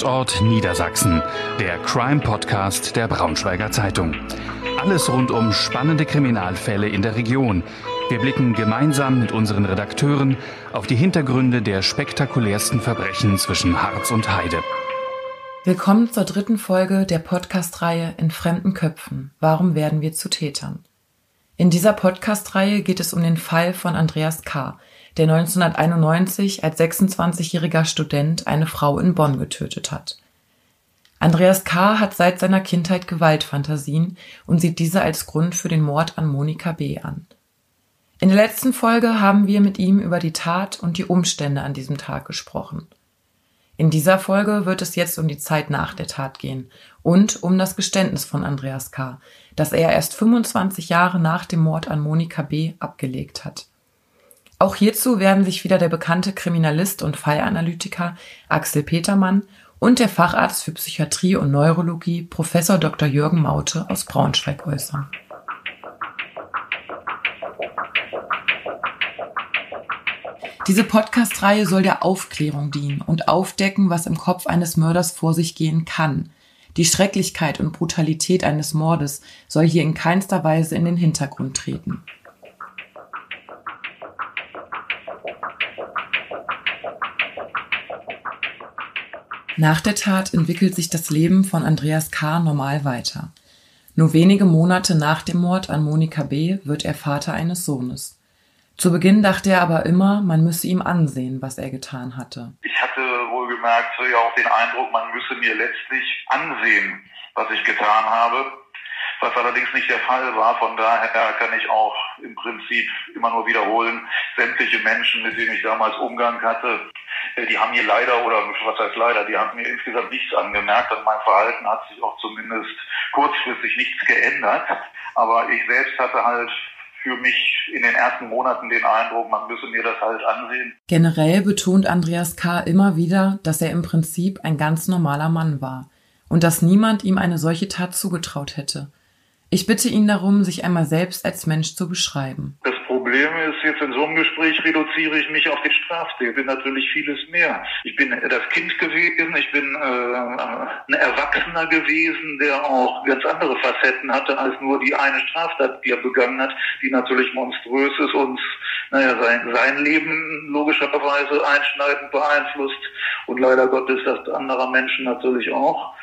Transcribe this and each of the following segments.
Tatort Niedersachsen, der Crime-Podcast der Braunschweiger Zeitung. Alles rund um spannende Kriminalfälle in der Region. Wir blicken gemeinsam mit unseren Redakteuren auf die Hintergründe der spektakulärsten Verbrechen zwischen Harz und Heide. Willkommen zur dritten Folge der Podcast-Reihe In fremden Köpfen. Warum werden wir zu Tätern? In dieser Podcast-Reihe geht es um den Fall von Andreas K., der 1991 als 26-jähriger Student eine Frau in Bonn getötet hat. Andreas K. hat seit seiner Kindheit Gewaltfantasien und sieht diese als Grund für den Mord an Monika B. an. In der letzten Folge haben wir mit ihm über die Tat und die Umstände an diesem Tag gesprochen. In dieser Folge wird es jetzt um die Zeit nach der Tat gehen und um das Geständnis von Andreas K., das er erst 25 Jahre nach dem Mord an Monika B. abgelegt hat. Auch hierzu werden sich wieder der bekannte Kriminalist und Fallanalytiker Axel Petermann und der Facharzt für Psychiatrie und Neurologie Professor Dr. Jürgen Maute aus Braunschweig äußern. Diese Podcast-Reihe soll der Aufklärung dienen und aufdecken, was im Kopf eines Mörders vor sich gehen kann. Die Schrecklichkeit und Brutalität eines Mordes soll hier in keinster Weise in den Hintergrund treten. Nach der Tat entwickelt sich das Leben von Andreas K. normal weiter. Nur wenige Monate nach dem Mord an Monika B. wird er Vater eines Sohnes. Zu Beginn dachte er aber immer, man müsse ihm ansehen, was er getan hatte. Ich hatte wohlgemerkt ja auch den Eindruck, man müsse mir letztlich ansehen, was ich getan habe was allerdings nicht der Fall war. Von daher kann ich auch im Prinzip immer nur wiederholen, sämtliche Menschen, mit denen ich damals Umgang hatte, äh, die haben mir leider, oder was heißt leider, die haben mir insgesamt nichts angemerkt. An meinem Verhalten hat sich auch zumindest kurzfristig nichts geändert. Aber ich selbst hatte halt für mich in den ersten Monaten den Eindruck, man müsse mir das halt ansehen. Generell betont Andreas K. immer wieder, dass er im Prinzip ein ganz normaler Mann war und dass niemand ihm eine solche Tat zugetraut hätte. Ich bitte ihn darum, sich einmal selbst als Mensch zu beschreiben. Das Problem ist, jetzt in so einem Gespräch reduziere ich mich auf den Straftäter. Natürlich vieles mehr. Ich bin das Kind gewesen, ich bin äh, ein Erwachsener gewesen, der auch ganz andere Facetten hatte als nur die eine Straftat, die er begangen hat, die natürlich monströs ist und naja, sein, sein Leben logischerweise einschneidend beeinflusst und leider Gottes das anderer Menschen natürlich auch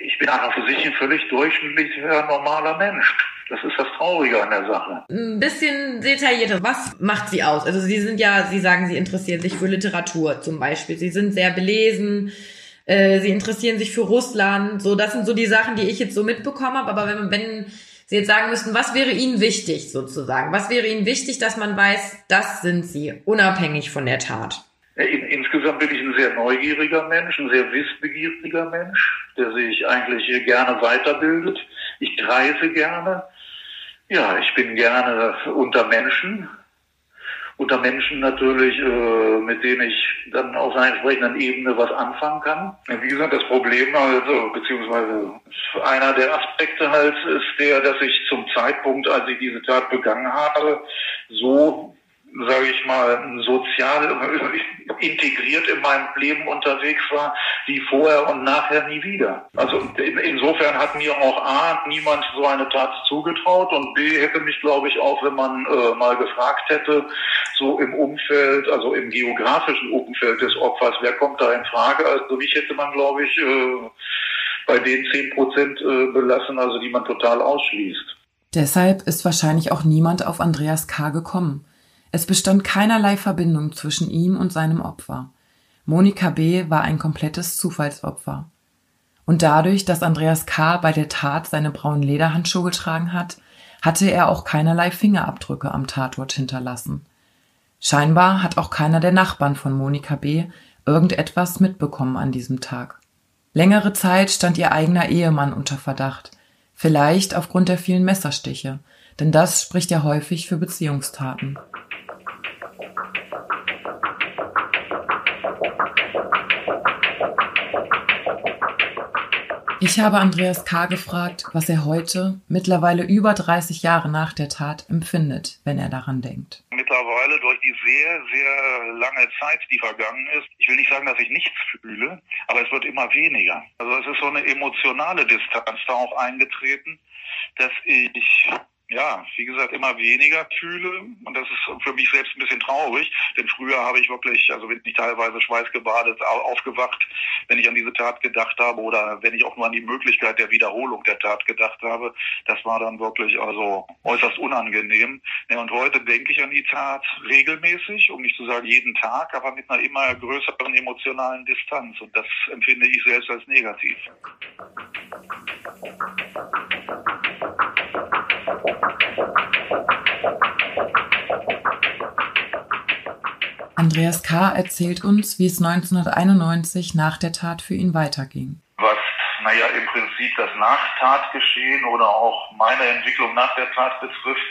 ich bin einfach für sich ein völlig durchschnittlicher, normaler Mensch. Das ist das Traurige an der Sache. Ein bisschen detaillierter. Was macht Sie aus? Also Sie sind ja, Sie sagen, Sie interessieren sich für Literatur zum Beispiel. Sie sind sehr belesen. Äh, Sie interessieren sich für Russland. So, das sind so die Sachen, die ich jetzt so mitbekommen habe. Aber wenn, wenn Sie jetzt sagen müssten, was wäre Ihnen wichtig sozusagen? Was wäre Ihnen wichtig, dass man weiß, das sind Sie, unabhängig von der Tat? In, insgesamt bin ich ein sehr neugieriger Mensch, ein sehr wissbegieriger Mensch, der sich eigentlich gerne weiterbildet. Ich reise gerne. Ja, ich bin gerne unter Menschen. Unter Menschen natürlich, äh, mit denen ich dann auf einer entsprechenden Ebene was anfangen kann. Wie gesagt, das Problem also, beziehungsweise einer der Aspekte halt ist der, dass ich zum Zeitpunkt, als ich diese Tat begangen habe, so sage ich mal, sozial integriert in meinem Leben unterwegs war, wie vorher und nachher nie wieder. Also insofern hat mir auch A, niemand so eine Tat zugetraut und B, hätte mich, glaube ich, auch, wenn man äh, mal gefragt hätte, so im Umfeld, also im geografischen Umfeld des Opfers, wer kommt da in Frage? Also mich hätte man, glaube ich, äh, bei den zehn Prozent äh, belassen, also die man total ausschließt. Deshalb ist wahrscheinlich auch niemand auf Andreas K. gekommen. Es bestand keinerlei Verbindung zwischen ihm und seinem Opfer. Monika B. war ein komplettes Zufallsopfer. Und dadurch, dass Andreas K. bei der Tat seine braunen Lederhandschuhe getragen hat, hatte er auch keinerlei Fingerabdrücke am Tatort hinterlassen. Scheinbar hat auch keiner der Nachbarn von Monika B. irgendetwas mitbekommen an diesem Tag. Längere Zeit stand ihr eigener Ehemann unter Verdacht, vielleicht aufgrund der vielen Messerstiche, denn das spricht ja häufig für Beziehungstaten. Ich habe Andreas K. gefragt, was er heute, mittlerweile über 30 Jahre nach der Tat, empfindet, wenn er daran denkt. Mittlerweile durch dieses sehr, sehr lange Zeit, die vergangen ist. Ich will nicht sagen, dass ich nichts fühle, aber es wird immer weniger. Also es ist so eine emotionale Distanz da auch eingetreten, dass ich ja, wie gesagt, immer weniger fühle. Und das ist für mich selbst ein bisschen traurig, denn früher habe ich wirklich, also bin ich teilweise schweißgebadet aufgewacht, wenn ich an diese Tat gedacht habe oder wenn ich auch nur an die Möglichkeit der Wiederholung der Tat gedacht habe. Das war dann wirklich also äußerst unangenehm. Und heute denke ich an die Tat regelmäßig, um nicht zu sagen jeden Tag, aber mit einer immer größeren emotionalen Distanz. Und das empfinde ich selbst als negativ. Andreas K. erzählt uns, wie es 1991 nach der Tat für ihn weiterging. Was, naja, im Prinzip das Nachtatgeschehen oder auch meine Entwicklung nach der Tat betrifft,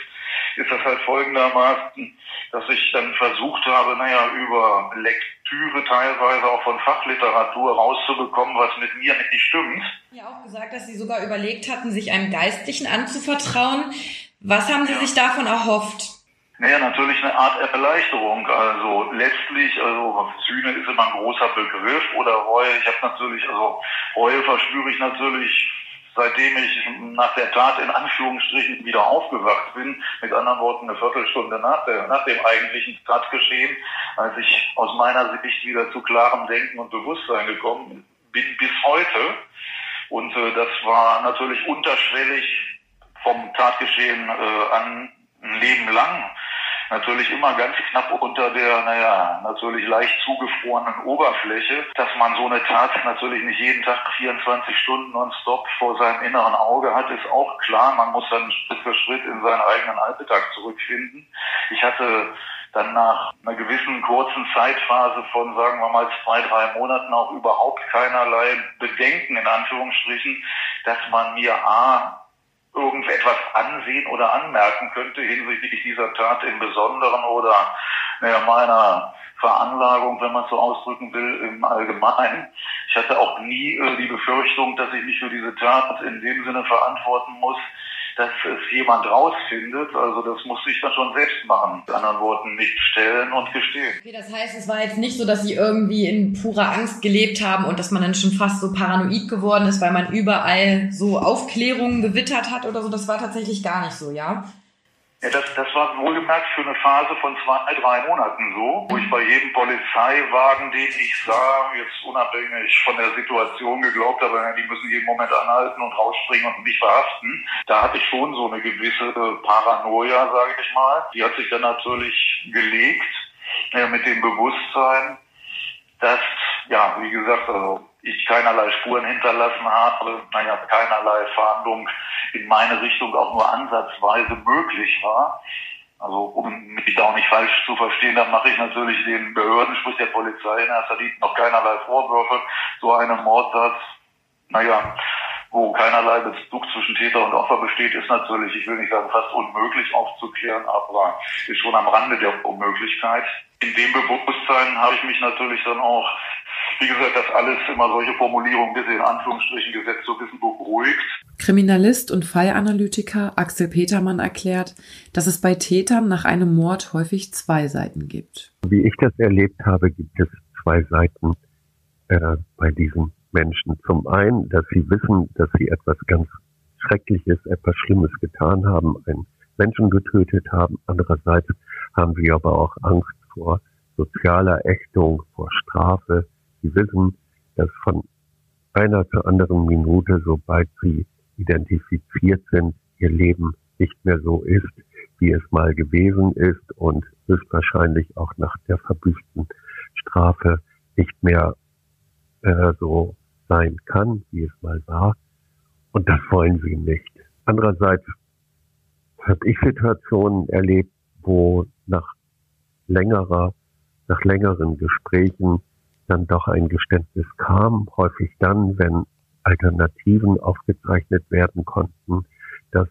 ist das halt folgendermaßen, dass ich dann versucht habe, naja, über Lektüre teilweise auch von Fachliteratur rauszubekommen, was mit mir nicht stimmt. Ja, auch gesagt, dass Sie sogar überlegt hatten, sich einem Geistlichen anzuvertrauen. Was haben Sie ja. sich davon erhofft? Naja, natürlich eine Art Erleichterung. Also letztlich, also Sühne ist immer ein großer Begriff oder Reue. Ich habe natürlich, also Reue verspüre ich natürlich, seitdem ich nach der Tat in Anführungsstrichen wieder aufgewacht bin. Mit anderen Worten eine Viertelstunde nach, der, nach dem eigentlichen Tatgeschehen, als ich aus meiner Sicht wieder zu klarem Denken und Bewusstsein gekommen bin bis heute. Und äh, das war natürlich unterschwellig vom Tatgeschehen äh, an ein Leben lang natürlich immer ganz knapp unter der, naja, natürlich leicht zugefrorenen Oberfläche, dass man so eine Tat natürlich nicht jeden Tag 24 Stunden nonstop vor seinem inneren Auge hat, ist auch klar. Man muss dann Schritt für Schritt in seinen eigenen Alltag zurückfinden. Ich hatte dann nach einer gewissen kurzen Zeitphase von, sagen wir mal, zwei, drei Monaten auch überhaupt keinerlei Bedenken in Anführungsstrichen, dass man mir A, irgendetwas ansehen oder anmerken könnte hinsichtlich dieser Tat im Besonderen oder naja, meiner Veranlagung, wenn man so ausdrücken will, im Allgemeinen. Ich hatte auch nie äh, die Befürchtung, dass ich mich für diese Tat in dem Sinne verantworten muss, dass es jemand rausfindet. Also das musste ich dann schon selbst machen. Mit anderen Worten, nicht stellen und gestehen. Okay, das heißt, es war jetzt nicht so, dass sie irgendwie in purer Angst gelebt haben und dass man dann schon fast so paranoid geworden ist, weil man überall so Aufklärungen gewittert hat oder so. Das war tatsächlich gar nicht so, ja? Ja, das, das war wohlgemerkt für eine Phase von zwei, drei Monaten so, wo ich bei jedem Polizeiwagen, den ich sah, jetzt unabhängig von der Situation geglaubt habe, die müssen jeden Moment anhalten und rausspringen und mich verhaften. Da hatte ich schon so eine gewisse Paranoia, sage ich mal. Die hat sich dann natürlich gelegt äh, mit dem Bewusstsein, dass, ja, wie gesagt, also ich keinerlei Spuren hinterlassen habe, naja, keinerlei Fahndung in meine Richtung auch nur ansatzweise möglich war. Also um mich da auch nicht falsch zu verstehen, dann mache ich natürlich den Behörden, sprich der Polizei in erster Linie noch keinerlei Vorwürfe. So einem Mordsatz, naja, wo keinerlei Bezug zwischen Täter und Opfer besteht, ist natürlich, ich will nicht sagen fast unmöglich aufzuklären, aber ist schon am Rande der Unmöglichkeit. In dem Bewusstsein habe ich mich natürlich dann auch wie gesagt, das alles immer solche Formulierungen, bitte in Anführungsstrichen gesetzt zu wissen, beruhigt. Kriminalist und Fallanalytiker Axel Petermann erklärt, dass es bei Tätern nach einem Mord häufig zwei Seiten gibt. Wie ich das erlebt habe, gibt es zwei Seiten äh, bei diesen Menschen. Zum einen, dass sie wissen, dass sie etwas ganz Schreckliches, etwas Schlimmes getan haben, einen Menschen getötet haben. Andererseits haben sie aber auch Angst vor sozialer Ächtung, vor Strafe. Sie wissen, dass von einer zur anderen Minute, sobald sie identifiziert sind, ihr Leben nicht mehr so ist, wie es mal gewesen ist und höchstwahrscheinlich auch nach der verbüßten Strafe nicht mehr äh, so sein kann, wie es mal war. Und das wollen sie nicht. Andererseits habe ich Situationen erlebt, wo nach längerer, nach längeren Gesprächen dann doch ein Geständnis kam, häufig dann, wenn Alternativen aufgezeichnet werden konnten, dass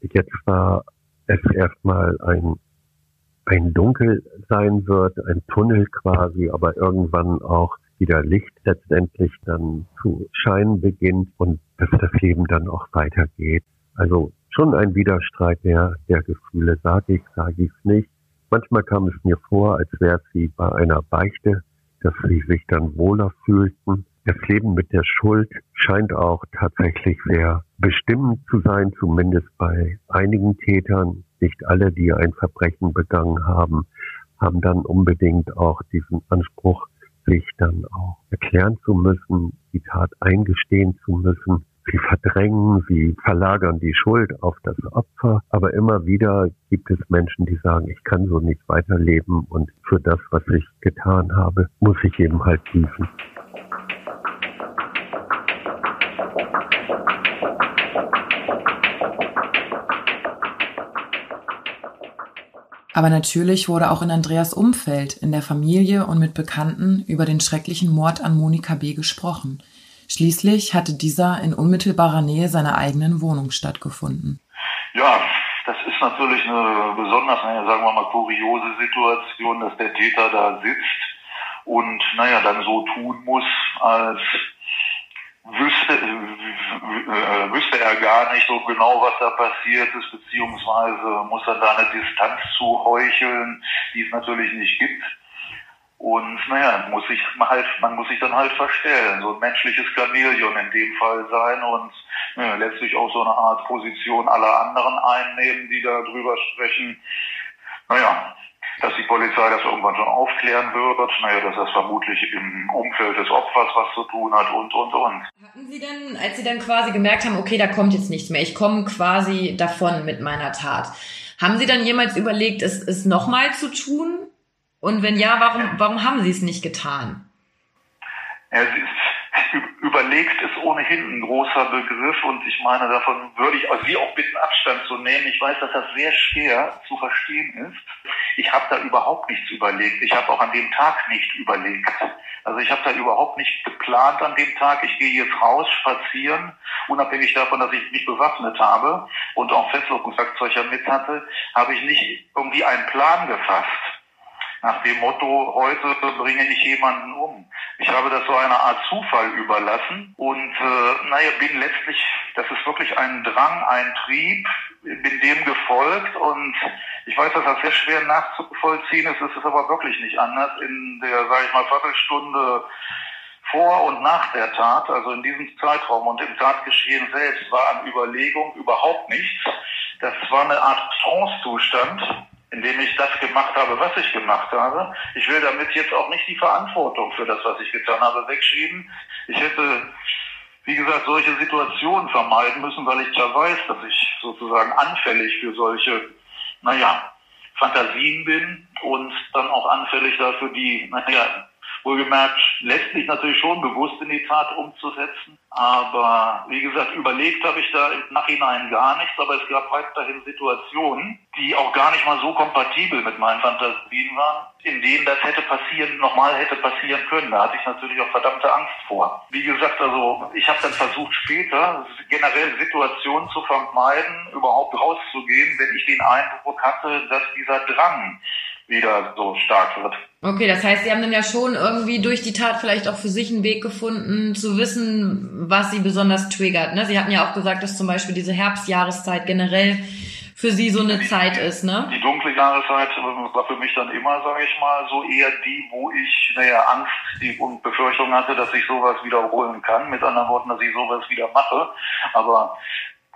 jetzt war es erstmal ein, ein Dunkel sein wird, ein Tunnel quasi, aber irgendwann auch wieder Licht letztendlich dann zu scheinen beginnt und dass das Leben dann auch weitergeht. Also schon ein Widerstreit der, der Gefühle, sage ich, sage ich es nicht. Manchmal kam es mir vor, als wäre es wie bei einer Beichte, dass sie sich dann wohler fühlten. Das Leben mit der Schuld scheint auch tatsächlich sehr bestimmend zu sein, zumindest bei einigen Tätern. Nicht alle, die ein Verbrechen begangen haben, haben dann unbedingt auch diesen Anspruch, sich dann auch erklären zu müssen, die Tat eingestehen zu müssen. Sie verdrängen, sie verlagern die Schuld auf das Opfer, aber immer wieder gibt es Menschen, die sagen, ich kann so nicht weiterleben und für das, was ich getan habe, muss ich eben halt büßen. Aber natürlich wurde auch in Andreas Umfeld, in der Familie und mit Bekannten über den schrecklichen Mord an Monika B. gesprochen. Schließlich hatte dieser in unmittelbarer Nähe seiner eigenen Wohnung stattgefunden. Ja, das ist natürlich eine besonders, sagen wir mal, kuriose Situation, dass der Täter da sitzt und, naja, dann so tun muss, als wüsste, äh, wüsste er gar nicht so genau, was da passiert ist, beziehungsweise muss er da eine Distanz zu heucheln, die es natürlich nicht gibt. Und naja, muss ich halt, man muss sich dann halt verstellen, so ein menschliches Chamäleon in dem Fall sein und ja, letztlich auch so eine Art Position aller anderen einnehmen, die da drüber sprechen. Naja, dass die Polizei das irgendwann schon aufklären wird, naja, dass das vermutlich im Umfeld des Opfers was zu tun hat und, und, und. Hatten Sie denn, als Sie dann quasi gemerkt haben, okay, da kommt jetzt nichts mehr, ich komme quasi davon mit meiner Tat, haben Sie dann jemals überlegt, es, es nochmal zu tun? Und wenn ja, warum, warum haben Sie es nicht getan? Ja, überlegt ist ohnehin ein großer Begriff und ich meine, davon würde ich Sie auch bitten, Abstand zu nehmen. Ich weiß, dass das sehr schwer zu verstehen ist. Ich habe da überhaupt nichts überlegt. Ich habe auch an dem Tag nicht überlegt. Also ich habe da überhaupt nicht geplant an dem Tag. Ich gehe jetzt raus, spazieren, unabhängig davon, dass ich mich bewaffnet habe und auch Festlockungswerkzeuge mit hatte, habe ich nicht irgendwie einen Plan gefasst nach dem Motto, heute bringe ich jemanden um. Ich habe das so einer Art Zufall überlassen und äh, naja, bin letztlich, das ist wirklich ein Drang, ein Trieb, bin dem gefolgt und ich weiß, dass das sehr schwer nachzuvollziehen ist, es ist aber wirklich nicht anders. In der, sage ich mal, Viertelstunde vor und nach der Tat, also in diesem Zeitraum und im Tatgeschehen selbst, war an Überlegung überhaupt nichts. Das war eine Art Trance-Zustand, indem ich das gemacht habe, was ich gemacht habe. Ich will damit jetzt auch nicht die Verantwortung für das, was ich getan habe, wegschieben. Ich hätte, wie gesagt, solche Situationen vermeiden müssen, weil ich ja weiß, dass ich sozusagen anfällig für solche, naja, Fantasien bin und dann auch anfällig dafür, die, naja, wohlgemerkt letztlich natürlich schon bewusst in die Tat umzusetzen. Aber wie gesagt, überlegt habe ich da im Nachhinein gar nichts, aber es gab weiterhin Situationen, die auch gar nicht mal so kompatibel mit meinen Fantasien waren, in denen das hätte passieren, nochmal hätte passieren können. Da hatte ich natürlich auch verdammte Angst vor. Wie gesagt, also ich habe dann versucht später generell Situationen zu vermeiden, überhaupt rauszugehen, wenn ich den Eindruck hatte, dass dieser Drang wieder so stark wird. Okay, das heißt, Sie haben dann ja schon irgendwie durch die Tat vielleicht auch für sich einen Weg gefunden, zu wissen, was Sie besonders triggert. Ne? Sie hatten ja auch gesagt, dass zum Beispiel diese Herbstjahreszeit generell für Sie so eine die, Zeit ist, ne? Die dunkle Jahreszeit war für mich dann immer, sage ich mal, so eher die, wo ich, naja, Angst und Befürchtung hatte, dass ich sowas wiederholen kann. Mit anderen Worten, dass ich sowas wieder mache. Aber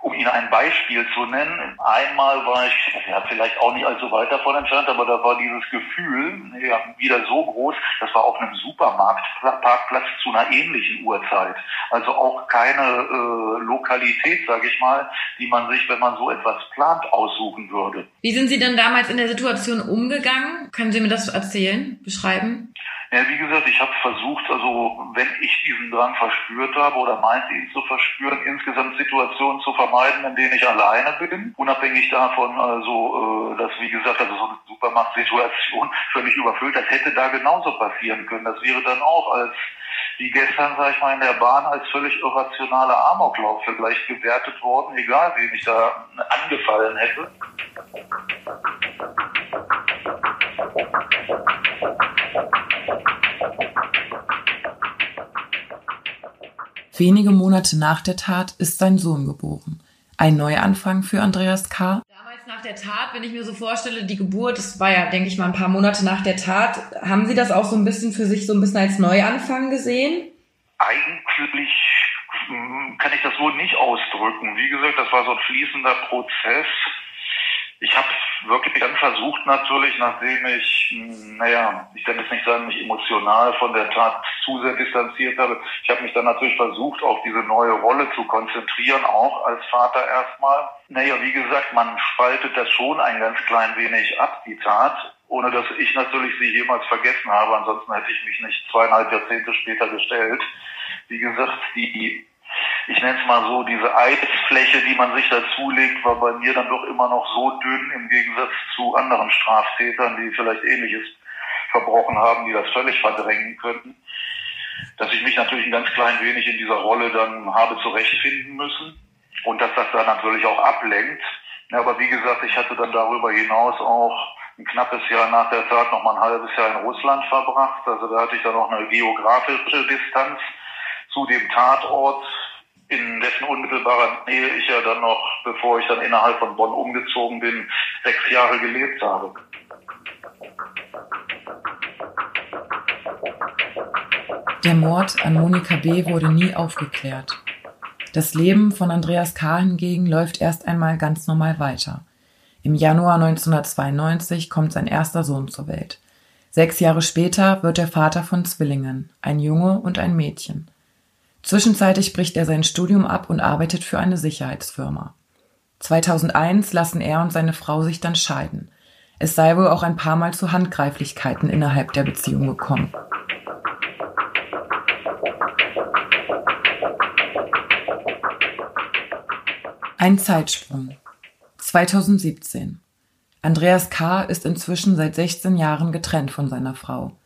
um Ihnen ein Beispiel zu nennen, einmal war ich, ja, vielleicht auch nicht allzu weit davon entfernt, aber da war dieses Gefühl ja, wieder so groß, das war auf einem Supermarktparkplatz zu einer ähnlichen Uhrzeit. Also auch keine äh, Lokalität, sage ich mal, die man sich, wenn man so etwas plant, aussuchen würde. Wie sind Sie denn damals in der Situation umgegangen? Können Sie mir das erzählen, beschreiben? Ja, wie gesagt, ich habe versucht, also wenn ich diesen Drang verspürt habe oder meinte ihn zu verspüren, insgesamt Situationen zu vermeiden, in denen ich alleine bin. Unabhängig davon, also, äh, dass wie gesagt, also so eine Supermarktsituation völlig überfüllt, das hätte da genauso passieren können. Das wäre dann auch als wie gestern, sag ich mal, in der Bahn als völlig irrationaler Amoklauf vielleicht gewertet worden, egal wie ich da angefallen hätte. Wenige Monate nach der Tat ist sein Sohn geboren. Ein Neuanfang für Andreas K. Damals nach der Tat, wenn ich mir so vorstelle, die Geburt, das war ja, denke ich mal, ein paar Monate nach der Tat, haben Sie das auch so ein bisschen für sich so ein bisschen als Neuanfang gesehen? Eigentlich hm, kann ich das so nicht ausdrücken. Wie gesagt, das war so ein fließender Prozess. Ich habe wirklich dann versucht natürlich, nachdem ich, hm, naja, ich kann jetzt nicht sagen, mich emotional von der Tat zu sehr distanziert habe. Ich habe mich dann natürlich versucht, auf diese neue Rolle zu konzentrieren, auch als Vater erstmal. Naja, wie gesagt, man spaltet das schon ein ganz klein wenig ab, die Tat, ohne dass ich natürlich sie jemals vergessen habe. Ansonsten hätte ich mich nicht zweieinhalb Jahrzehnte später gestellt. Wie gesagt, die ich nenne es mal so, diese Eisfläche, die man sich dazulegt, war bei mir dann doch immer noch so dünn im Gegensatz zu anderen Straftätern, die vielleicht ähnliches verbrochen haben, die das völlig verdrängen könnten, dass ich mich natürlich ein ganz klein wenig in dieser Rolle dann habe zurechtfinden müssen und dass das dann natürlich auch ablenkt. Ja, aber wie gesagt, ich hatte dann darüber hinaus auch ein knappes Jahr nach der Tat noch mal ein halbes Jahr in Russland verbracht. Also da hatte ich dann auch eine geografische Distanz zu dem Tatort, in dessen unmittelbarer Nähe ich ja dann noch, bevor ich dann innerhalb von Bonn umgezogen bin, sechs Jahre gelebt habe. Der Mord an Monika B. wurde nie aufgeklärt. Das Leben von Andreas K. hingegen läuft erst einmal ganz normal weiter. Im Januar 1992 kommt sein erster Sohn zur Welt. Sechs Jahre später wird er Vater von Zwillingen, ein Junge und ein Mädchen. Zwischenzeitlich bricht er sein Studium ab und arbeitet für eine Sicherheitsfirma. 2001 lassen er und seine Frau sich dann scheiden. Es sei wohl auch ein paar Mal zu Handgreiflichkeiten innerhalb der Beziehung gekommen. Ein Zeitsprung. 2017. Andreas K. ist inzwischen seit 16 Jahren getrennt von seiner Frau.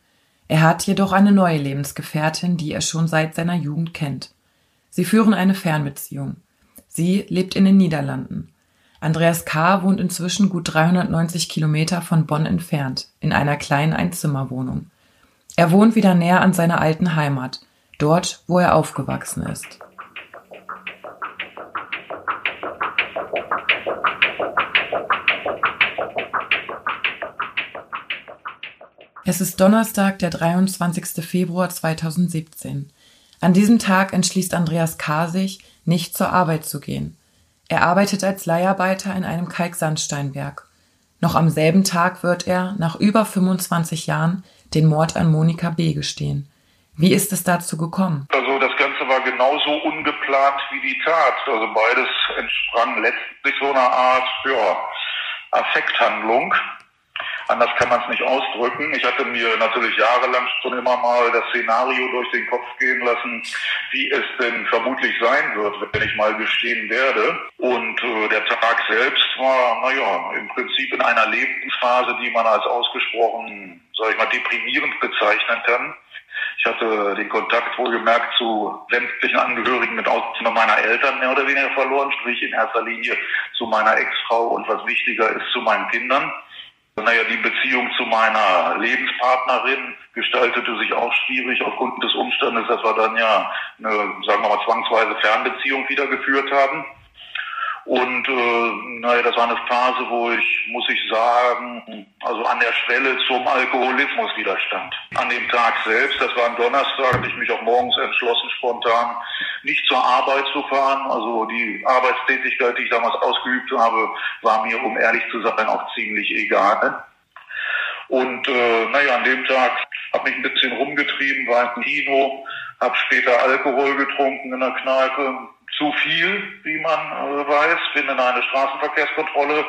Er hat jedoch eine neue Lebensgefährtin, die er schon seit seiner Jugend kennt. Sie führen eine Fernbeziehung. Sie lebt in den Niederlanden. Andreas K. wohnt inzwischen gut 390 Kilometer von Bonn entfernt, in einer kleinen Einzimmerwohnung. Er wohnt wieder näher an seiner alten Heimat, dort, wo er aufgewachsen ist. Es ist Donnerstag, der 23. Februar 2017. An diesem Tag entschließt Andreas K. sich, nicht zur Arbeit zu gehen. Er arbeitet als Leiharbeiter in einem Kalksandsteinwerk. Noch am selben Tag wird er, nach über 25 Jahren, den Mord an Monika B. gestehen. Wie ist es dazu gekommen? Also das Ganze war genauso ungeplant wie die Tat. Also beides entsprang letztlich so einer Art ja, Affekthandlung. Anders kann man es nicht ausdrücken. Ich hatte mir natürlich jahrelang schon immer mal das Szenario durch den Kopf gehen lassen, wie es denn vermutlich sein wird, wenn ich mal gestehen werde. Und äh, der Tag selbst war, naja, im Prinzip in einer Lebensphase, die man als ausgesprochen, sag ich mal, deprimierend bezeichnen kann. Ich hatte den Kontakt wohlgemerkt zu sämtlichen Angehörigen mit Ausnahme meiner Eltern mehr oder weniger verloren, sprich in erster Linie zu meiner Ex-Frau und was wichtiger ist, zu meinen Kindern. Naja, die Beziehung zu meiner Lebenspartnerin gestaltete sich auch schwierig aufgrund des Umstandes, dass wir dann ja eine, sagen wir mal, zwangsweise Fernbeziehung wieder geführt haben. Und äh, naja, das war eine Phase, wo ich, muss ich sagen, also an der Schwelle zum Alkoholismus widerstand. An dem Tag selbst, das war ein Donnerstag, hatte ich mich auch morgens entschlossen, spontan nicht zur Arbeit zu fahren. Also die Arbeitstätigkeit, die ich damals ausgeübt habe, war mir, um ehrlich zu sein, auch ziemlich egal. Und äh, naja, an dem Tag habe mich ein bisschen rumgetrieben, war im Kino, habe später Alkohol getrunken in der Kneipe, zu viel, wie man äh, weiß, bin in eine Straßenverkehrskontrolle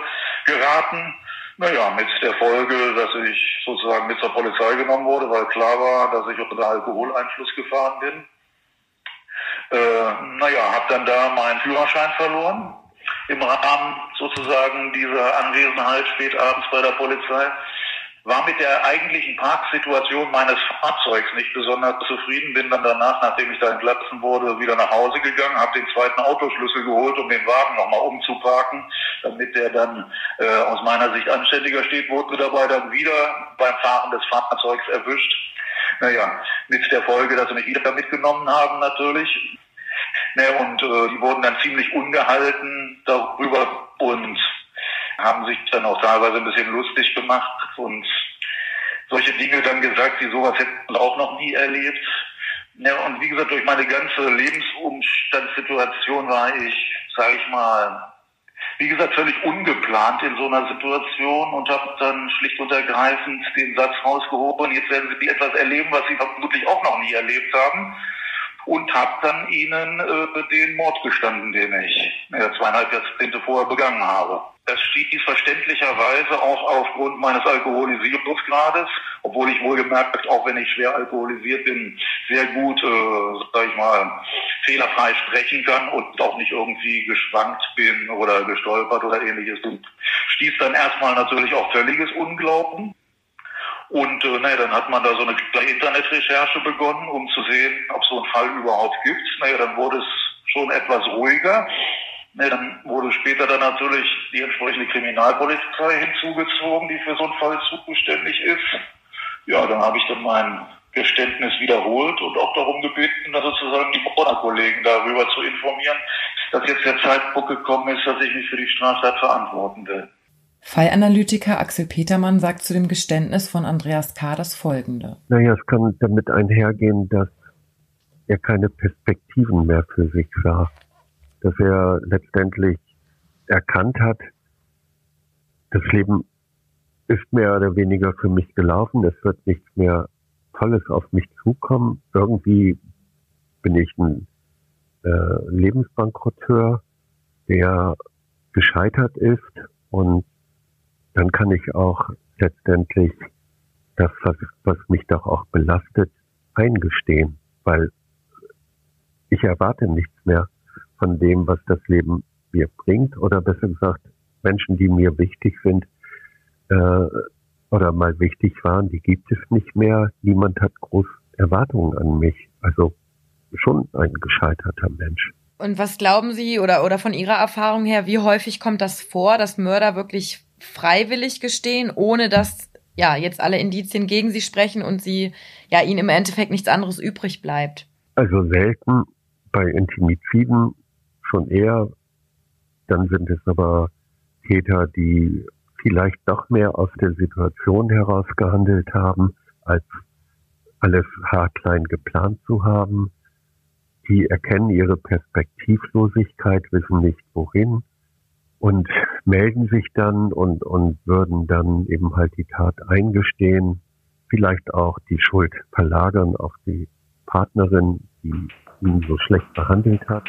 geraten. Naja, mit der Folge, dass ich sozusagen mit zur Polizei genommen wurde, weil klar war, dass ich unter Alkoholeinfluss gefahren bin. Äh, naja, habe dann da meinen Führerschein verloren im Rahmen sozusagen dieser Anwesenheit spät abends bei der Polizei war mit der eigentlichen Parksituation meines Fahrzeugs nicht besonders zufrieden, bin dann danach, nachdem ich da entlassen wurde, wieder nach Hause gegangen, habe den zweiten Autoschlüssel geholt, um den Wagen nochmal umzuparken, damit der dann äh, aus meiner Sicht anständiger steht, wurde dabei dann wieder beim Fahren des Fahrzeugs erwischt. Naja, mit der Folge, dass sie mich wieder mitgenommen haben natürlich. Ne, und äh, die wurden dann ziemlich ungehalten darüber und haben sich dann auch teilweise ein bisschen lustig gemacht und solche Dinge dann gesagt, die sowas hätten auch noch nie erlebt. Ja, und wie gesagt, durch meine ganze Lebensumstandssituation war ich, sage ich mal, wie gesagt, völlig ungeplant in so einer Situation und habe dann schlicht und ergreifend den Satz rausgehoben, jetzt werden Sie etwas erleben, was Sie vermutlich auch noch nie erlebt haben und habe dann ihnen äh, den Mord gestanden, den ich äh, zweieinhalb Jahrzehnte vorher begangen habe. Das stieß verständlicherweise auch aufgrund meines Alkoholisierungsgrades, obwohl ich wohlgemerkt, auch wenn ich schwer alkoholisiert bin, sehr gut, äh, sag ich mal, fehlerfrei sprechen kann und auch nicht irgendwie geschwankt bin oder gestolpert oder ähnliches. Und stieß dann erstmal natürlich auch völliges Unglauben. Und äh, naja, dann hat man da so eine Internetrecherche begonnen, um zu sehen, ob so einen Fall überhaupt gibt. Naja, dann wurde es schon etwas ruhiger. Naja, dann wurde später dann natürlich die entsprechende Kriminalpolizei hinzugezogen, die für so einen Fall zuständig ist. Ja, dann habe ich dann mein Geständnis wiederholt und auch darum gebeten, dass sozusagen die Corona-Kollegen darüber zu informieren, dass jetzt der Zeitpunkt gekommen ist, dass ich mich für die Straftat verantworten will. Fallanalytiker Axel Petermann sagt zu dem Geständnis von Andreas K. das folgende. Naja, es kann damit einhergehen, dass er keine Perspektiven mehr für sich sah. Dass er letztendlich erkannt hat, das Leben ist mehr oder weniger für mich gelaufen, es wird nichts mehr Tolles auf mich zukommen. Irgendwie bin ich ein äh, Lebensbankrotteur, der gescheitert ist und dann kann ich auch letztendlich das, was, was mich doch auch belastet, eingestehen, weil ich erwarte nichts mehr von dem, was das Leben mir bringt, oder besser gesagt, Menschen, die mir wichtig sind äh, oder mal wichtig waren, die gibt es nicht mehr. Niemand hat groß Erwartungen an mich. Also schon ein gescheiterter Mensch. Und was glauben Sie oder, oder von Ihrer Erfahrung her, wie häufig kommt das vor, dass Mörder wirklich freiwillig gestehen, ohne dass ja jetzt alle Indizien gegen sie sprechen und sie ja ihnen im Endeffekt nichts anderes übrig bleibt. Also selten bei Intimiziden schon eher. Dann sind es aber Täter, die vielleicht doch mehr aus der Situation heraus gehandelt haben, als alles haarklein geplant zu haben. Die erkennen ihre Perspektivlosigkeit, wissen nicht wohin und melden sich dann und, und würden dann eben halt die Tat eingestehen, vielleicht auch die Schuld verlagern auf die Partnerin, die ihn so schlecht behandelt hat.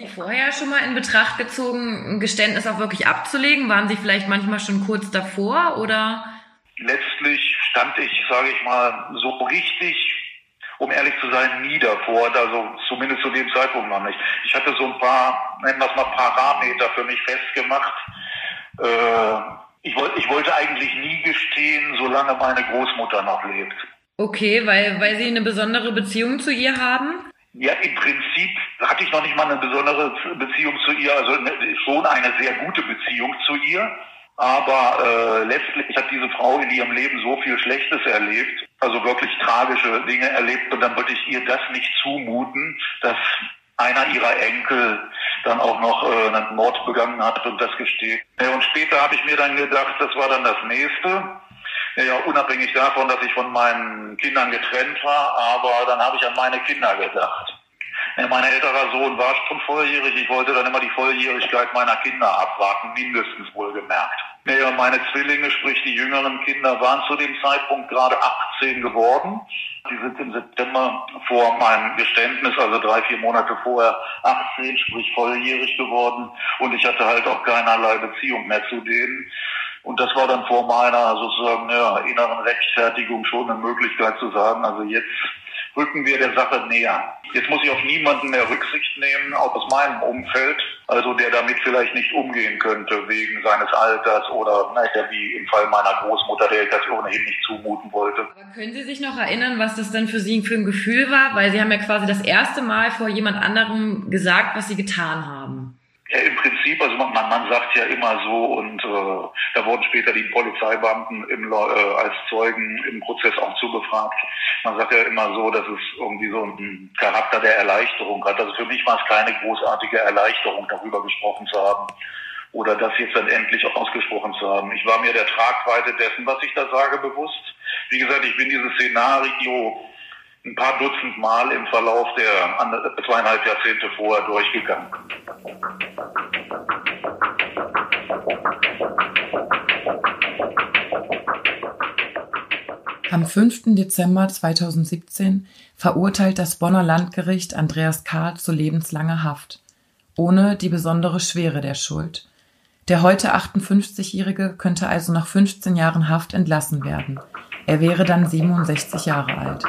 Sie vorher schon mal in Betracht gezogen, ein Geständnis auch wirklich abzulegen? Waren Sie vielleicht manchmal schon kurz davor oder? Letztlich stand ich, sage ich mal, so richtig um ehrlich zu sein, nie davor, also zumindest zu dem Zeitpunkt noch nicht. Ich hatte so ein paar, nennen wir es mal Parameter für mich festgemacht. Äh, ich, wollte, ich wollte eigentlich nie gestehen, solange meine Großmutter noch lebt. Okay, weil, weil Sie eine besondere Beziehung zu ihr haben? Ja, im Prinzip hatte ich noch nicht mal eine besondere Beziehung zu ihr, also schon eine sehr gute Beziehung zu ihr. Aber äh, letztlich hat diese Frau in ihrem Leben so viel Schlechtes erlebt, also wirklich tragische Dinge erlebt. Und dann würde ich ihr das nicht zumuten, dass einer ihrer Enkel dann auch noch äh, einen Mord begangen hat und das gesteht. Und später habe ich mir dann gedacht, das war dann das nächste. Ja, unabhängig davon, dass ich von meinen Kindern getrennt war, aber dann habe ich an meine Kinder gedacht. Ja, mein älterer Sohn war schon volljährig. Ich wollte dann immer die Volljährigkeit meiner Kinder abwarten, mindestens wohlgemerkt. Naja, meine Zwillinge, sprich die jüngeren Kinder, waren zu dem Zeitpunkt gerade 18 geworden. Die sind im September vor meinem Geständnis, also drei, vier Monate vorher, 18, sprich volljährig geworden. Und ich hatte halt auch keinerlei Beziehung mehr zu denen. Und das war dann vor meiner sozusagen ja, inneren Rechtfertigung schon eine Möglichkeit zu sagen, also jetzt rücken wir der Sache näher. Jetzt muss ich auf niemanden mehr Rücksicht nehmen, auch aus meinem Umfeld, also der damit vielleicht nicht umgehen könnte wegen seines Alters oder naja, wie im Fall meiner Großmutter, der ich das ohnehin nicht zumuten wollte. Aber können Sie sich noch erinnern, was das dann für Sie für ein Gefühl war? Weil Sie haben ja quasi das erste Mal vor jemand anderem gesagt, was Sie getan haben. Ja, im Prinzip, also man, man sagt ja immer so und äh, da wurden später die Polizeibeamten im, äh, als Zeugen im Prozess auch zugefragt. Man sagt ja immer so, dass es irgendwie so einen Charakter der Erleichterung hat. Also für mich war es keine großartige Erleichterung, darüber gesprochen zu haben oder das jetzt dann endlich ausgesprochen zu haben. Ich war mir der Tragweite dessen, was ich da sage, bewusst. Wie gesagt, ich bin dieses Szenario ein paar Dutzend Mal im Verlauf der zweieinhalb Jahrzehnte vorher durchgegangen. Am 5. Dezember 2017 verurteilt das Bonner Landgericht Andreas Karl zu lebenslanger Haft, ohne die besondere Schwere der Schuld. Der heute 58-Jährige könnte also nach 15 Jahren Haft entlassen werden. Er wäre dann 67 Jahre alt.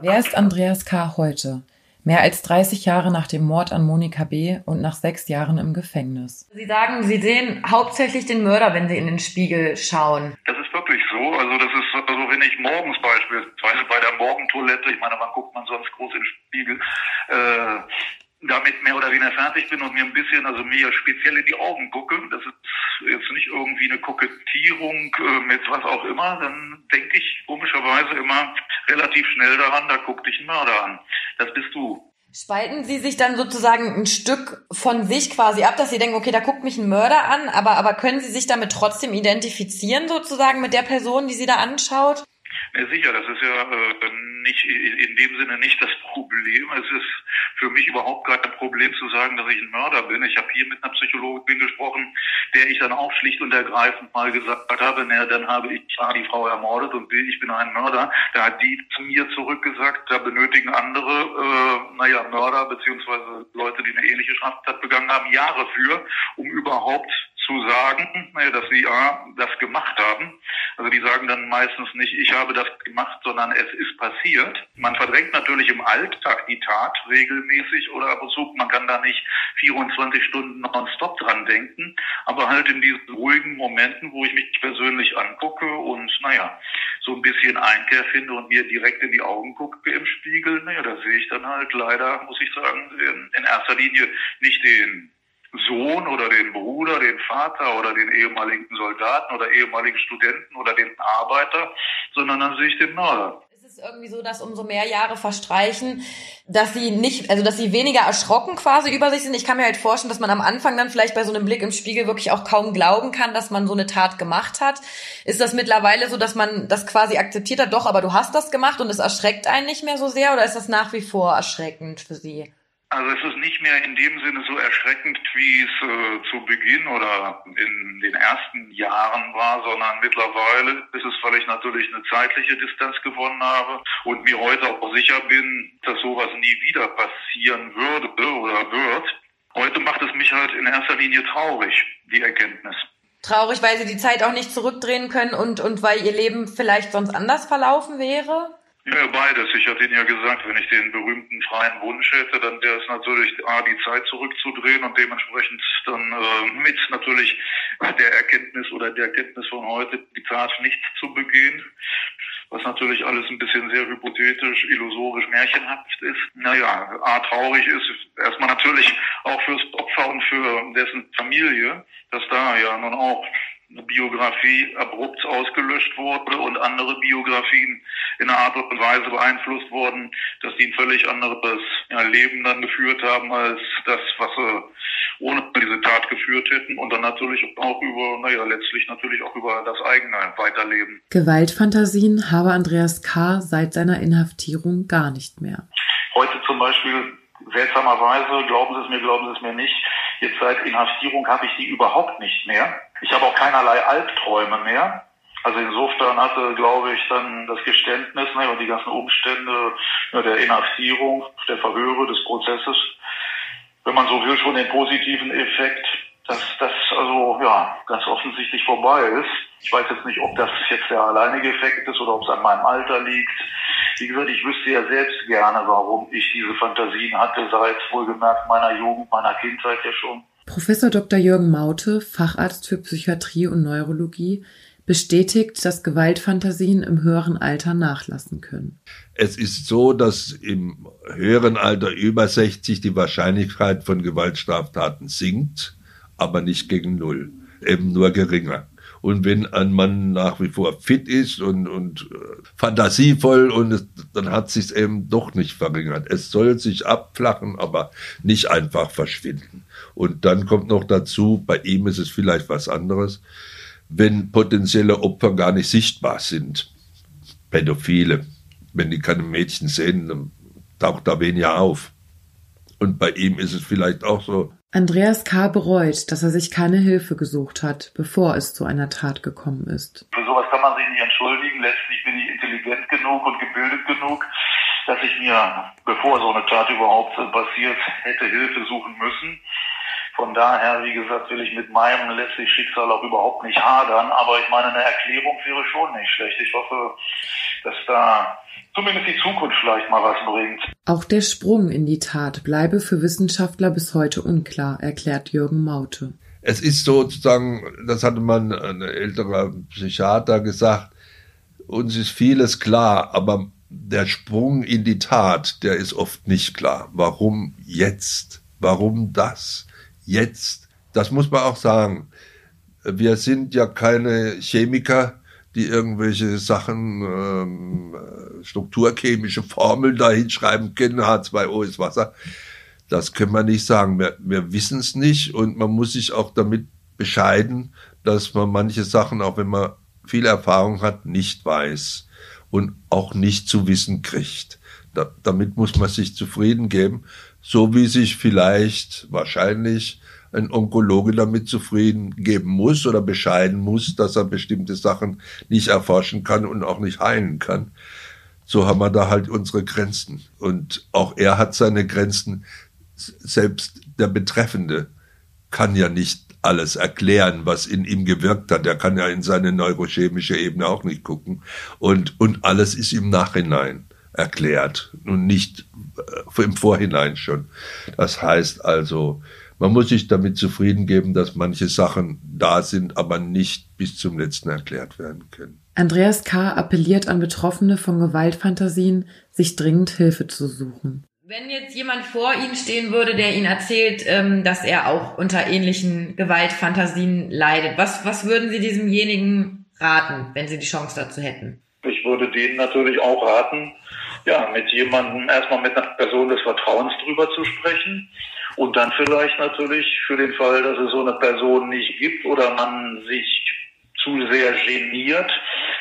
Wer ist Andreas K. heute? Mehr als 30 Jahre nach dem Mord an Monika B. und nach sechs Jahren im Gefängnis. Sie sagen, Sie sehen hauptsächlich den Mörder, wenn Sie in den Spiegel schauen. Das ist wirklich so. Also das ist also wenn ich morgens beispielsweise bei der Morgentoilette, ich meine, wann guckt man sonst groß in den Spiegel, äh, damit mehr oder weniger fertig bin und mir ein bisschen, also mir speziell in die Augen gucke, das ist jetzt nicht irgendwie eine Kokettierung äh, mit was auch immer, dann denke ich komischerweise immer relativ schnell daran, da guckt dich ein Mörder an. Das bist du. Spalten Sie sich dann sozusagen ein Stück von sich quasi ab, dass Sie denken, okay, da guckt mich ein Mörder an, aber, aber können Sie sich damit trotzdem identifizieren sozusagen mit der Person, die Sie da anschaut? Ja, sicher, das ist ja äh, nicht in dem Sinne nicht das Problem. Es ist für mich überhaupt kein Problem zu sagen, dass ich ein Mörder bin. Ich habe hier mit einer Psychologin gesprochen, der ich dann auch schlicht und ergreifend mal gesagt habe, naja, dann habe ich A, die Frau ermordet und B, ich bin ein Mörder. Da hat die zu mir zurückgesagt, da benötigen andere, äh, naja, Mörder beziehungsweise Leute, die eine ähnliche Straftat begangen haben, Jahre für, um überhaupt zu sagen, dass sie ja, das gemacht haben. Also die sagen dann meistens nicht, ich habe das gemacht, sondern es ist passiert. Man verdrängt natürlich im Alltag die Tat regelmäßig oder ab und zu, man kann da nicht 24 Stunden nonstop dran denken, aber halt in diesen ruhigen Momenten, wo ich mich persönlich angucke und naja, so ein bisschen Einkehr finde und mir direkt in die Augen gucke im Spiegel, naja, da sehe ich dann halt leider, muss ich sagen, in erster Linie nicht den Sohn oder den Bruder, den Vater oder den ehemaligen Soldaten oder ehemaligen Studenten oder den Arbeiter, sondern dann sehe ich den Mörder. Es ist irgendwie so, dass umso mehr Jahre verstreichen, dass sie nicht, also dass sie weniger erschrocken quasi über sich sind. Ich kann mir halt vorstellen, dass man am Anfang dann vielleicht bei so einem Blick im Spiegel wirklich auch kaum glauben kann, dass man so eine Tat gemacht hat. Ist das mittlerweile so, dass man das quasi akzeptiert hat, doch, aber du hast das gemacht und es erschreckt einen nicht mehr so sehr oder ist das nach wie vor erschreckend für Sie? Also es ist nicht mehr in dem Sinne so erschreckend, wie es äh, zu Beginn oder in den ersten Jahren war, sondern mittlerweile ist es, weil ich natürlich eine zeitliche Distanz gewonnen habe und mir heute auch sicher bin, dass sowas nie wieder passieren würde oder wird. Heute macht es mich halt in erster Linie traurig, die Erkenntnis. Traurig, weil sie die Zeit auch nicht zurückdrehen können und, und weil ihr Leben vielleicht sonst anders verlaufen wäre? Ja, beides. Ich hatte Ihnen ja gesagt, wenn ich den berühmten freien Wunsch hätte, dann wäre es natürlich A, die Zeit zurückzudrehen und dementsprechend dann äh, mit natürlich der Erkenntnis oder der Erkenntnis von heute die Tat nicht zu begehen, was natürlich alles ein bisschen sehr hypothetisch, illusorisch, märchenhaft ist. Naja, A, traurig ist erstmal natürlich auch fürs Opfer und für dessen Familie, dass da ja nun auch eine Biografie abrupt ausgelöscht wurde und andere Biografien in einer Art und Weise beeinflusst wurden, dass die ein völlig anderes ja, Leben dann geführt haben als das, was sie ohne diese Tat geführt hätten und dann natürlich auch über, naja, letztlich natürlich auch über das eigene Weiterleben. Gewaltfantasien habe Andreas K. seit seiner Inhaftierung gar nicht mehr. Heute zum Beispiel seltsamerweise, glauben Sie es mir, glauben Sie es mir nicht, jetzt seit Inhaftierung habe ich die überhaupt nicht mehr. Ich habe auch keinerlei Albträume mehr. Also insofern hatte, glaube ich, dann das Geständnis ne, und die ganzen Umstände ja, der Inhaftierung, der Verhöre, des Prozesses, wenn man so will, schon den positiven Effekt, dass das also ja ganz offensichtlich vorbei ist. Ich weiß jetzt nicht, ob das jetzt der alleinige Effekt ist oder ob es an meinem Alter liegt. Wie gesagt, ich wüsste ja selbst gerne, warum ich diese Fantasien hatte, seit wohlgemerkt meiner Jugend, meiner Kindheit ja schon. Professor Dr. Jürgen Maute, Facharzt für Psychiatrie und Neurologie, bestätigt, dass Gewaltfantasien im höheren Alter nachlassen können. Es ist so, dass im höheren Alter über 60 die Wahrscheinlichkeit von Gewaltstraftaten sinkt, aber nicht gegen Null, eben nur geringer. Und wenn ein Mann nach wie vor fit ist und, und äh, fantasievoll, und es, dann hat sich eben doch nicht verringert. Es soll sich abflachen, aber nicht einfach verschwinden. Und dann kommt noch dazu, bei ihm ist es vielleicht was anderes, wenn potenzielle Opfer gar nicht sichtbar sind. Pädophile. Wenn die keine Mädchen sehen, dann taucht da weniger auf. Und bei ihm ist es vielleicht auch so, Andreas K. bereut, dass er sich keine Hilfe gesucht hat, bevor es zu einer Tat gekommen ist. Für sowas kann man sich nicht entschuldigen. Letztlich bin ich intelligent genug und gebildet genug, dass ich mir, bevor so eine Tat überhaupt passiert, hätte Hilfe suchen müssen. Von daher, wie gesagt, will ich mit meinem letztlich Schicksal auch überhaupt nicht hadern. Aber ich meine, eine Erklärung wäre schon nicht schlecht. Ich hoffe, dass da zumindest die Zukunft vielleicht mal was bringt. Auch der Sprung in die Tat bleibe für Wissenschaftler bis heute unklar, erklärt Jürgen Maute. Es ist sozusagen, das hatte man ein älterer Psychiater gesagt, uns ist vieles klar, aber der Sprung in die Tat, der ist oft nicht klar. Warum jetzt? Warum das? Jetzt? Das muss man auch sagen. Wir sind ja keine Chemiker, die irgendwelche Sachen, ähm, strukturchemische Formeln da hinschreiben können, H2O ist Wasser. Das können wir nicht sagen. Wir, wir wissen es nicht und man muss sich auch damit bescheiden, dass man manche Sachen, auch wenn man viel Erfahrung hat, nicht weiß und auch nicht zu wissen kriegt. Da, damit muss man sich zufrieden geben, so wie sich vielleicht wahrscheinlich ein Onkologe damit zufrieden geben muss oder bescheiden muss, dass er bestimmte Sachen nicht erforschen kann und auch nicht heilen kann. So haben wir da halt unsere Grenzen. Und auch er hat seine Grenzen. Selbst der Betreffende kann ja nicht alles erklären, was in ihm gewirkt hat. Er kann ja in seine neurochemische Ebene auch nicht gucken. Und, und alles ist im Nachhinein erklärt und nicht äh, im Vorhinein schon. Das heißt also, man muss sich damit zufrieden geben, dass manche Sachen da sind, aber nicht bis zum letzten erklärt werden können. Andreas K. appelliert an Betroffene von Gewaltfantasien, sich dringend Hilfe zu suchen. Wenn jetzt jemand vor Ihnen stehen würde, der Ihnen erzählt, ähm, dass er auch unter ähnlichen Gewaltfantasien leidet, was, was würden Sie diesemjenigen raten, wenn Sie die Chance dazu hätten? Ich würde denen natürlich auch raten, ja, mit jemandem, erstmal mit einer Person des Vertrauens drüber zu sprechen und dann vielleicht natürlich für den Fall, dass es so eine Person nicht gibt oder man sich zu sehr geniert,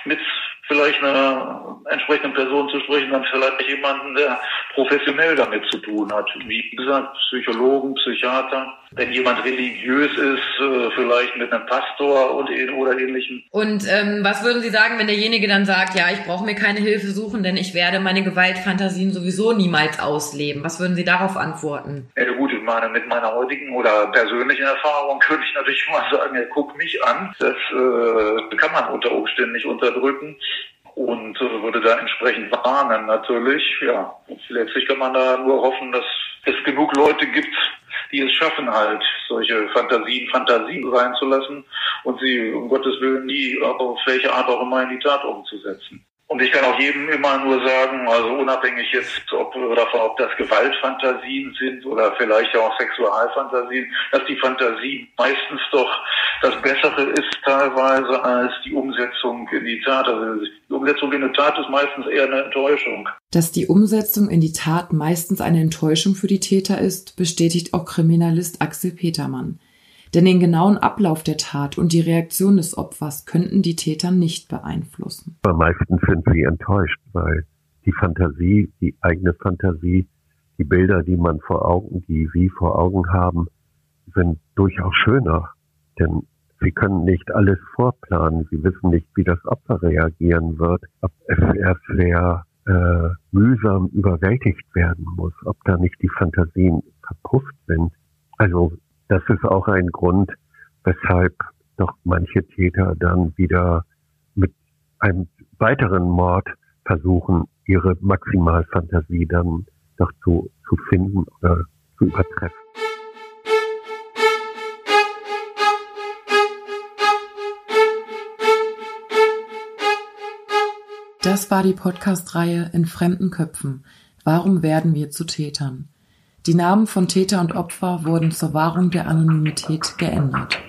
mit vielleicht einer entsprechenden Person zu sprechen, dann vielleicht jemanden, der professionell damit zu tun hat. Wie gesagt, Psychologen, Psychiater. Wenn jemand religiös ist, äh, vielleicht mit einem Pastor und oder ähnlichem. Und ähm, was würden Sie sagen, wenn derjenige dann sagt, ja, ich brauche mir keine Hilfe suchen, denn ich werde meine Gewaltfantasien sowieso niemals ausleben? Was würden Sie darauf antworten? Ja gut, meine, mit meiner heutigen oder persönlichen Erfahrung könnte ich natürlich mal sagen, ja, guck mich an. Das äh, kann man unter Umständen nicht unterdrücken und äh, würde da entsprechend warnen natürlich. Ja, letztlich kann man da nur hoffen, dass es genug Leute gibt, die es schaffen halt, solche Fantasien Fantasien sein zu lassen und sie um Gottes Willen nie auf welche Art auch immer in die Tat umzusetzen. Und ich kann auch jedem immer nur sagen, also unabhängig jetzt ob, davon, ob das Gewaltfantasien sind oder vielleicht auch Sexualfantasien, dass die Fantasie meistens doch das Bessere ist teilweise als die Umsetzung in die Tat. Also die Umsetzung in die Tat ist meistens eher eine Enttäuschung. Dass die Umsetzung in die Tat meistens eine Enttäuschung für die Täter ist, bestätigt auch Kriminalist Axel Petermann. Denn den genauen Ablauf der Tat und die Reaktion des Opfers könnten die Täter nicht beeinflussen. Aber meistens sind sie enttäuscht, weil die Fantasie, die eigene Fantasie, die Bilder, die man vor Augen, die sie vor Augen haben, sind durchaus schöner. Denn sie können nicht alles vorplanen. Sie wissen nicht, wie das Opfer reagieren wird, ob es erst sehr äh, mühsam überwältigt werden muss, ob da nicht die Fantasien verpufft sind. Also das ist auch ein Grund, weshalb doch manche Täter dann wieder mit einem weiteren Mord versuchen, ihre Maximalfantasie dann doch zu, zu finden oder zu übertreffen. Das war die Podcast-Reihe In fremden Köpfen. Warum werden wir zu Tätern? Die Namen von Täter und Opfer wurden zur Wahrung der Anonymität geändert.